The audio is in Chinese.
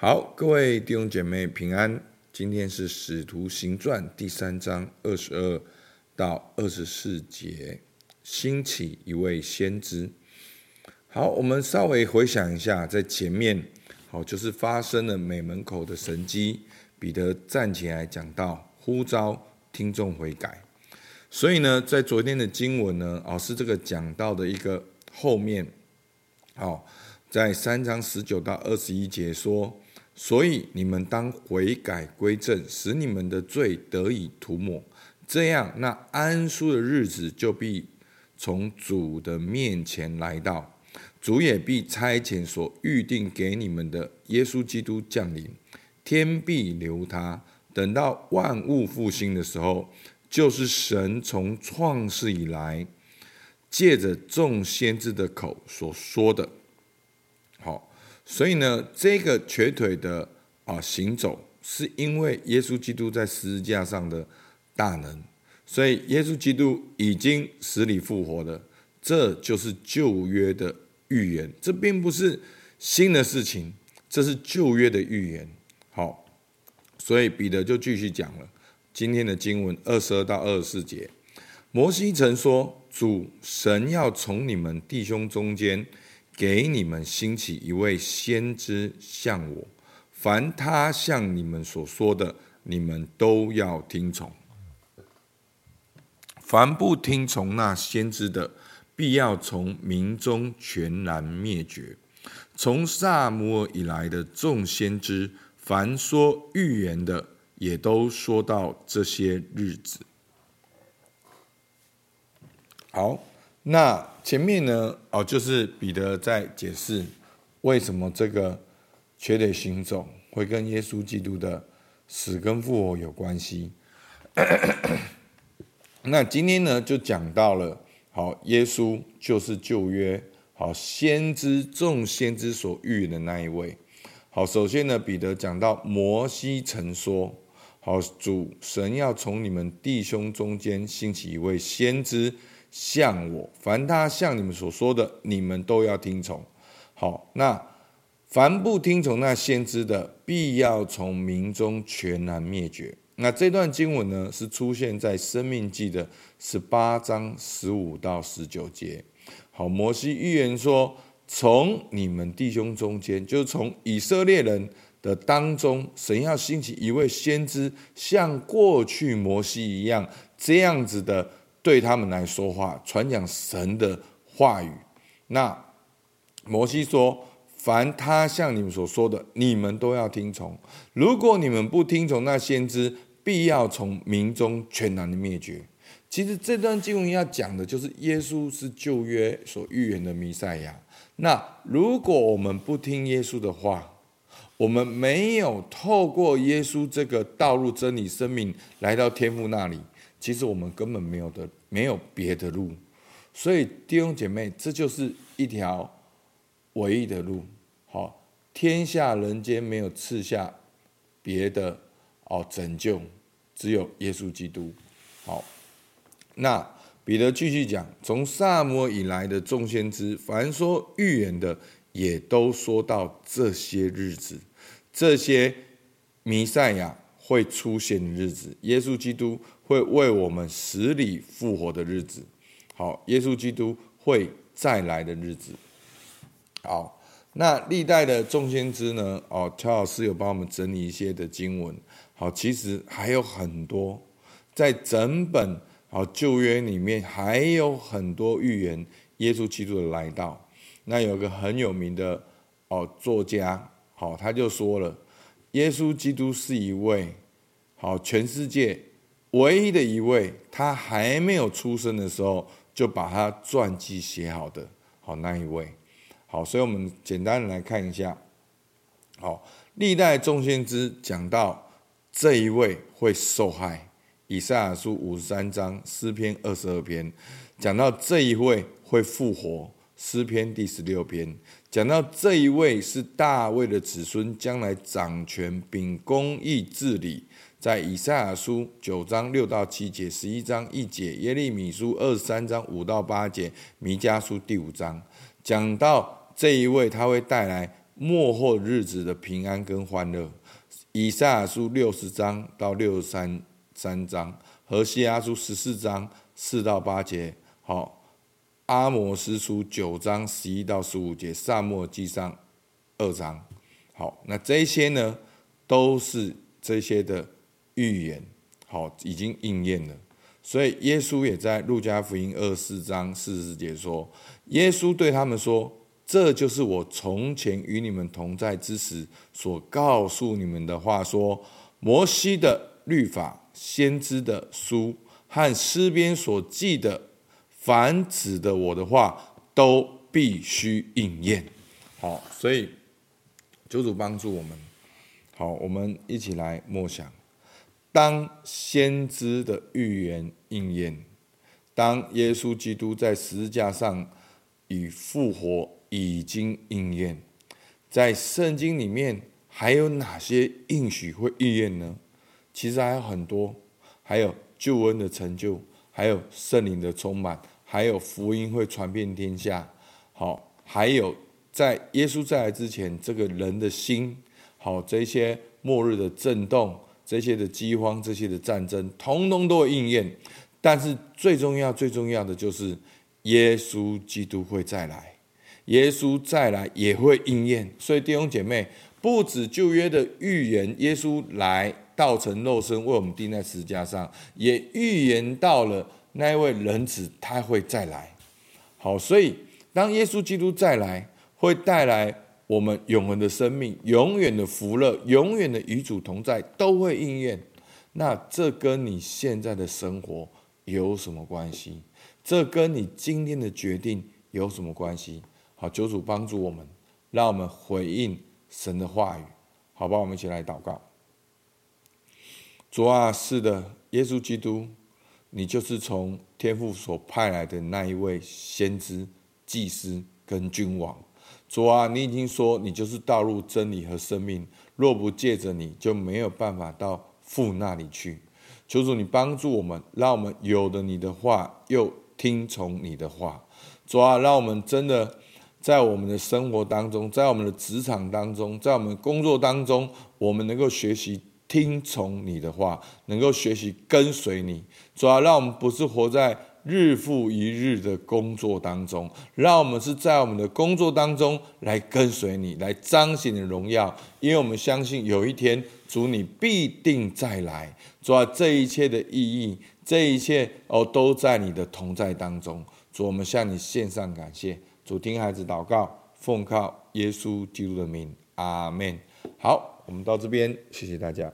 好，各位弟兄姐妹平安。今天是《使徒行传》第三章二十二到二十四节，兴起一位先知。好，我们稍微回想一下，在前面，好，就是发生了美门口的神迹，彼得站起来讲到，呼召听众悔改。所以呢，在昨天的经文呢，哦，是这个讲到的一个后面，好，在三章十九到二十一节说。所以你们当悔改归正，使你们的罪得以涂抹，这样那安舒的日子就必从主的面前来到，主也必差遣所预定给你们的耶稣基督降临，天必留他，等到万物复兴的时候，就是神从创世以来借着众先知的口所说的。所以呢，这个瘸腿的啊行走，是因为耶稣基督在十字架上的大能，所以耶稣基督已经死里复活了，这就是旧约的预言，这并不是新的事情，这是旧约的预言。好，所以彼得就继续讲了今天的经文二十二到二十四节，摩西曾说，主神要从你们弟兄中间。给你们兴起一位先知像我，凡他向你们所说的，你们都要听从。凡不听从那先知的，必要从民中全然灭绝。从撒母耳以来的众先知，凡说预言的，也都说到这些日子。好。那前面呢？哦，就是彼得在解释为什么这个瘸腿行走会跟耶稣基督的死跟复活有关系。那今天呢，就讲到了，好，耶稣就是旧约好先知众先知所预言的那一位。好，首先呢，彼得讲到摩西曾说，好，主神要从你们弟兄中间兴起一位先知。像我，凡他像你们所说的，你们都要听从。好，那凡不听从那先知的，必要从民中全然灭绝。那这段经文呢，是出现在《生命记》的十八章十五到十九节。好，摩西预言说，从你们弟兄中间，就是从以色列人的当中，神要兴起一位先知，像过去摩西一样，这样子的。对他们来说话，传讲神的话语。那摩西说：“凡他向你们所说的，你们都要听从。如果你们不听从，那先知必要从民中全然的灭绝。”其实这段经文要讲的就是耶稣是旧约所预言的弥赛亚。那如果我们不听耶稣的话，我们没有透过耶稣这个道路、真理、生命来到天父那里。其实我们根本没有的，没有别的路，所以弟兄姐妹，这就是一条唯一的路。好，天下人间没有赐下别的哦拯救，只有耶稣基督。好，那彼得继续讲，从撒摩以来的众先知，凡说预言的，也都说到这些日子，这些弥赛亚会出现的日子，耶稣基督。会为我们死里复活的日子，好，耶稣基督会再来的日子，好，那历代的众先知呢？哦，乔老师有帮我们整理一些的经文，好，其实还有很多，在整本好旧约里面还有很多预言耶稣基督的来到。那有个很有名的哦作家，好，他就说了，耶稣基督是一位好全世界。唯一的一位，他还没有出生的时候就把他传记写好的，好那一位，好，所以我们简单的来看一下，好，历代众先知讲到这一位会受害，以赛亚书五十三章，诗篇二十二篇，讲到这一位会复活，诗篇第十六篇，讲到这一位是大卫的子孙，将来掌权秉公义治理。在以赛亚书九章六到七节，十一章一节，耶利米书二十三章五到八节，弥迦书第五章，讲到这一位他会带来末后日子的平安跟欢乐。以赛亚书六十章到六十三三章，何西阿书十四章四到八节，好，阿摩斯书九章十一到十五节，撒母耳记上二章，好，那这些呢，都是这些的预言，好，已经应验了。所以耶稣也在路加福音二十四章四十节说，耶稣对他们说。这就是我从前与你们同在之时所告诉你们的话，说摩西的律法、先知的书和诗篇所记的，凡指的我的话，都必须应验。好，所以求主帮助我们。好，我们一起来默想：当先知的预言应验，当耶稣基督在十字架上已复活。已经应验，在圣经里面还有哪些应许会应验呢？其实还有很多，还有救恩的成就，还有圣灵的充满，还有福音会传遍天下。好，还有在耶稣再来之前，这个人的心，好，这些末日的震动，这些的饥荒，这些的战争，通通都会应验。但是最重要、最重要的就是耶稣基督会再来。耶稣再来也会应验，所以弟兄姐妹，不止旧约的预言，耶稣来道成肉身为我们钉在十字架上，也预言到了那一位人子他会再来。好，所以当耶稣基督再来，会带来我们永恒的生命、永远的福乐、永远的与主同在，都会应验。那这跟你现在的生活有什么关系？这跟你今天的决定有什么关系？好，求主帮助我们，让我们回应神的话语，好吧？我们一起来祷告。主啊，是的，耶稣基督，你就是从天父所派来的那一位先知、祭司跟君王。主啊，你已经说你就是道路、真理和生命，若不借着你，就没有办法到父那里去。求主你帮助我们，让我们有了你的话，又听从你的话。主啊，让我们真的。在我们的生活当中，在我们的职场当中，在我们工作当中，我们能够学习听从你的话，能够学习跟随你。主要让我们不是活在日复一日的工作当中，让我们是在我们的工作当中来跟随你，来彰显你的荣耀。因为我们相信有一天主你必定再来。主要这一切的意义，这一切哦都在你的同在当中。主，我们向你献上感谢。主听孩子祷告，奉靠耶稣基督的名，阿门。好，我们到这边，谢谢大家。